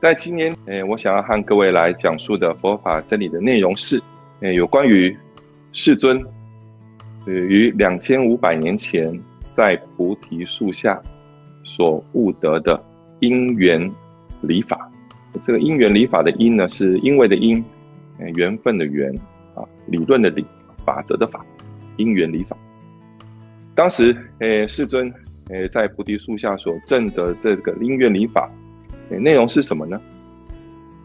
在今天，诶，我想要和各位来讲述的佛法真理的内容是，诶，有关于世尊，于两千五百年前在菩提树下所悟得的因缘理法。这个因缘理法的因呢，是因为的因，缘分的缘，啊，理论的理，法则的法，因缘理法。当时，诶，世尊，诶，在菩提树下所证得这个因缘理法。内容是什么呢？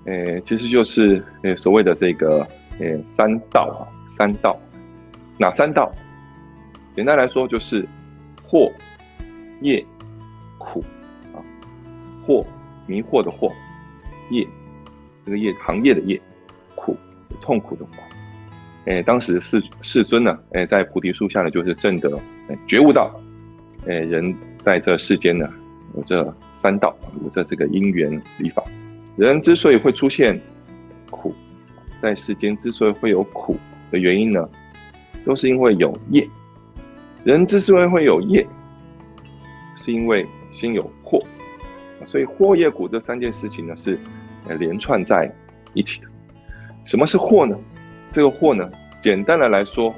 诶，其实就是诶所谓的这个诶三道啊，三道，哪三道？简单来说就是惑、业、苦啊，惑迷惑的惑，业这个业行业的业，苦痛苦的苦。诶，当时世世尊呢，诶在菩提树下呢，就是正得觉悟到，诶人在这世间呢。有这三道，有这这个因缘理法。人之所以会出现苦，在世间之所以会有苦的原因呢，都是因为有业。人之所以会有业，是因为心有惑。所以惑业苦这三件事情呢，是连串在一起的。什么是惑呢？这个惑呢，简单的来说，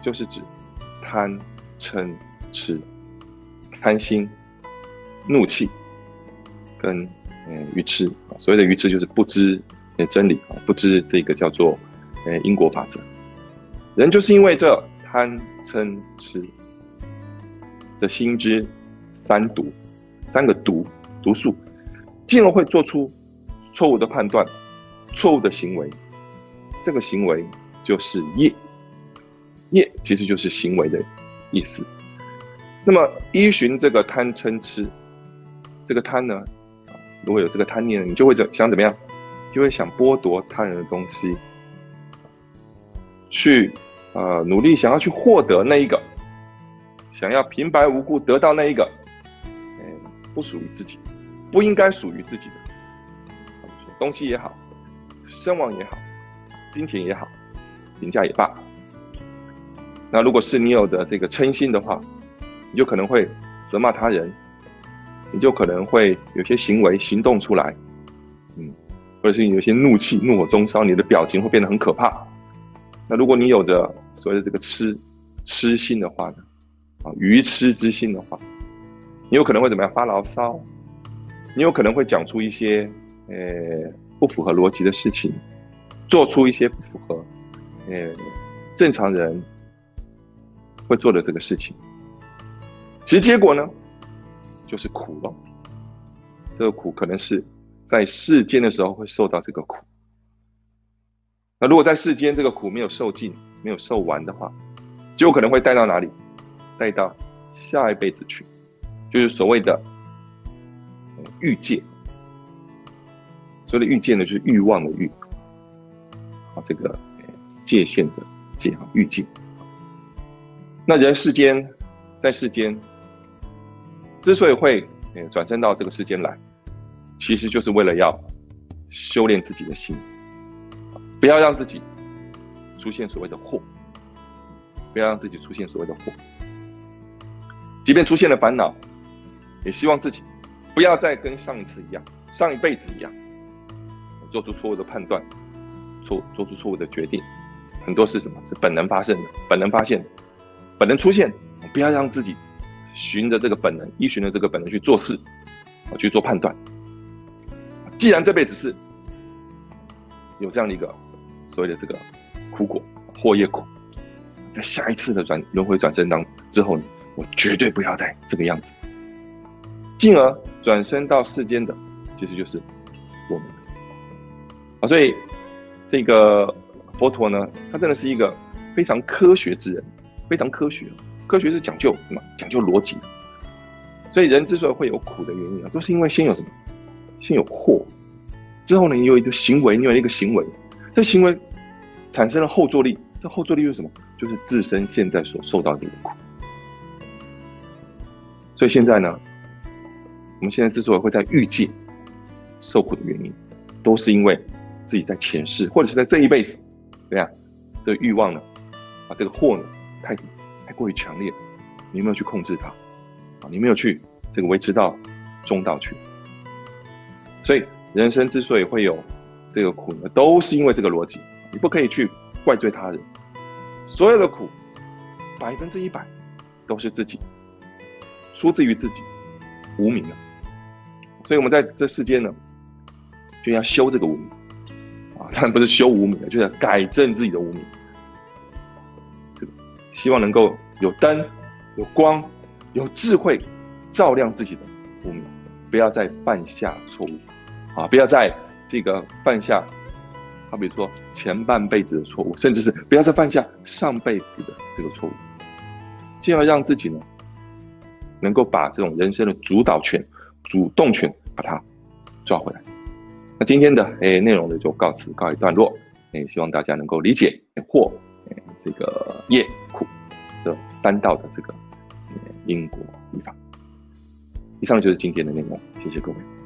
就是指贪嗔痴，贪心。怒气，跟嗯愚痴啊，所谓的愚痴就是不知真理啊，不知这个叫做呃因果法则。人就是因为这贪嗔痴的心之三毒，三个毒毒素，进而会做出错误的判断、错误的行为。这个行为就是业，业其实就是行为的意思。那么依循这个贪嗔痴。这个贪呢，如果有这个贪念，你就会怎想怎么样？就会想剥夺他人的东西，去呃努力想要去获得那一个，想要平白无故得到那一个，嗯，不属于自己，不应该属于自己的东西也好，声望也好，金钱也好，评价也罢。那如果是你有的这个嗔心的话，你就可能会责骂他人。你就可能会有些行为行动出来，嗯，或者是有些怒气怒火中烧，你的表情会变得很可怕。那如果你有着所谓的这个痴痴心的话呢，啊，愚痴之心的话，你有可能会怎么样发牢骚？你有可能会讲出一些呃不符合逻辑的事情，做出一些不符合呃正常人会做的这个事情。其实结果呢？就是苦了，这个苦可能是在世间的时候会受到这个苦。那如果在世间这个苦没有受尽、没有受完的话，就有可能会带到哪里？带到下一辈子去，就是所谓的欲界。所谓的欲界呢，就是欲望的欲，啊，这个界限的界啊，欲界。那人世间，在世间。之所以会转身到这个世间来，其实就是为了要修炼自己的心，不要让自己出现所谓的祸，不要让自己出现所谓的祸。即便出现了烦恼，也希望自己不要再跟上一次一样，上一辈子一样，做出错误的判断，错做出错误的决定。很多是什么？是本能发生的，本能发现，本能出现，不要让自己。循着这个本能，依循着这个本能去做事，啊，去做判断。既然这辈子是有这样的一个所谓的这个苦果，祸业苦，在下一次的转轮回转生当之后呢，我绝对不要再这个样子，进而转生到世间的，其实就是我们啊。所以这个佛陀呢，他真的是一个非常科学之人，非常科学。科学是讲究什么？讲究逻辑。所以人之所以会有苦的原因啊，都是因为先有什么？先有祸，之后呢，你有一个行为，你有一个行为，这行为产生了后坐力。这后坐力是什么？就是自身现在所受到的这个苦。所以现在呢，我们现在之所以会在欲界受苦的原因，都是因为自己在前世或者是在这一辈子，对呀，这个欲望呢，把，这个祸呢，太太过于强烈，你没有去控制它？啊，你没有去这个维持到中道去。所以人生之所以会有这个苦呢，都是因为这个逻辑。你不可以去怪罪他人，所有的苦，百分之一百都是自己，出自于自己无名的。所以我们在这世间呢，就要修这个无名啊，当然不是修无名的，就是改正自己的无名。这个希望能够有灯、有光、有智慧，照亮自己的无名，不要再犯下错误啊！不要再这个犯下。好比如说前半辈子的错误，甚至是不要再犯下上辈子的这个错误，进而让自己呢，能够把这种人生的主导权、主动权把它抓回来。那今天的诶内容呢就告辞告一段落，诶希望大家能够理解或这个业苦这三道的这个英国语法。以上就是今天的内容，谢谢各位。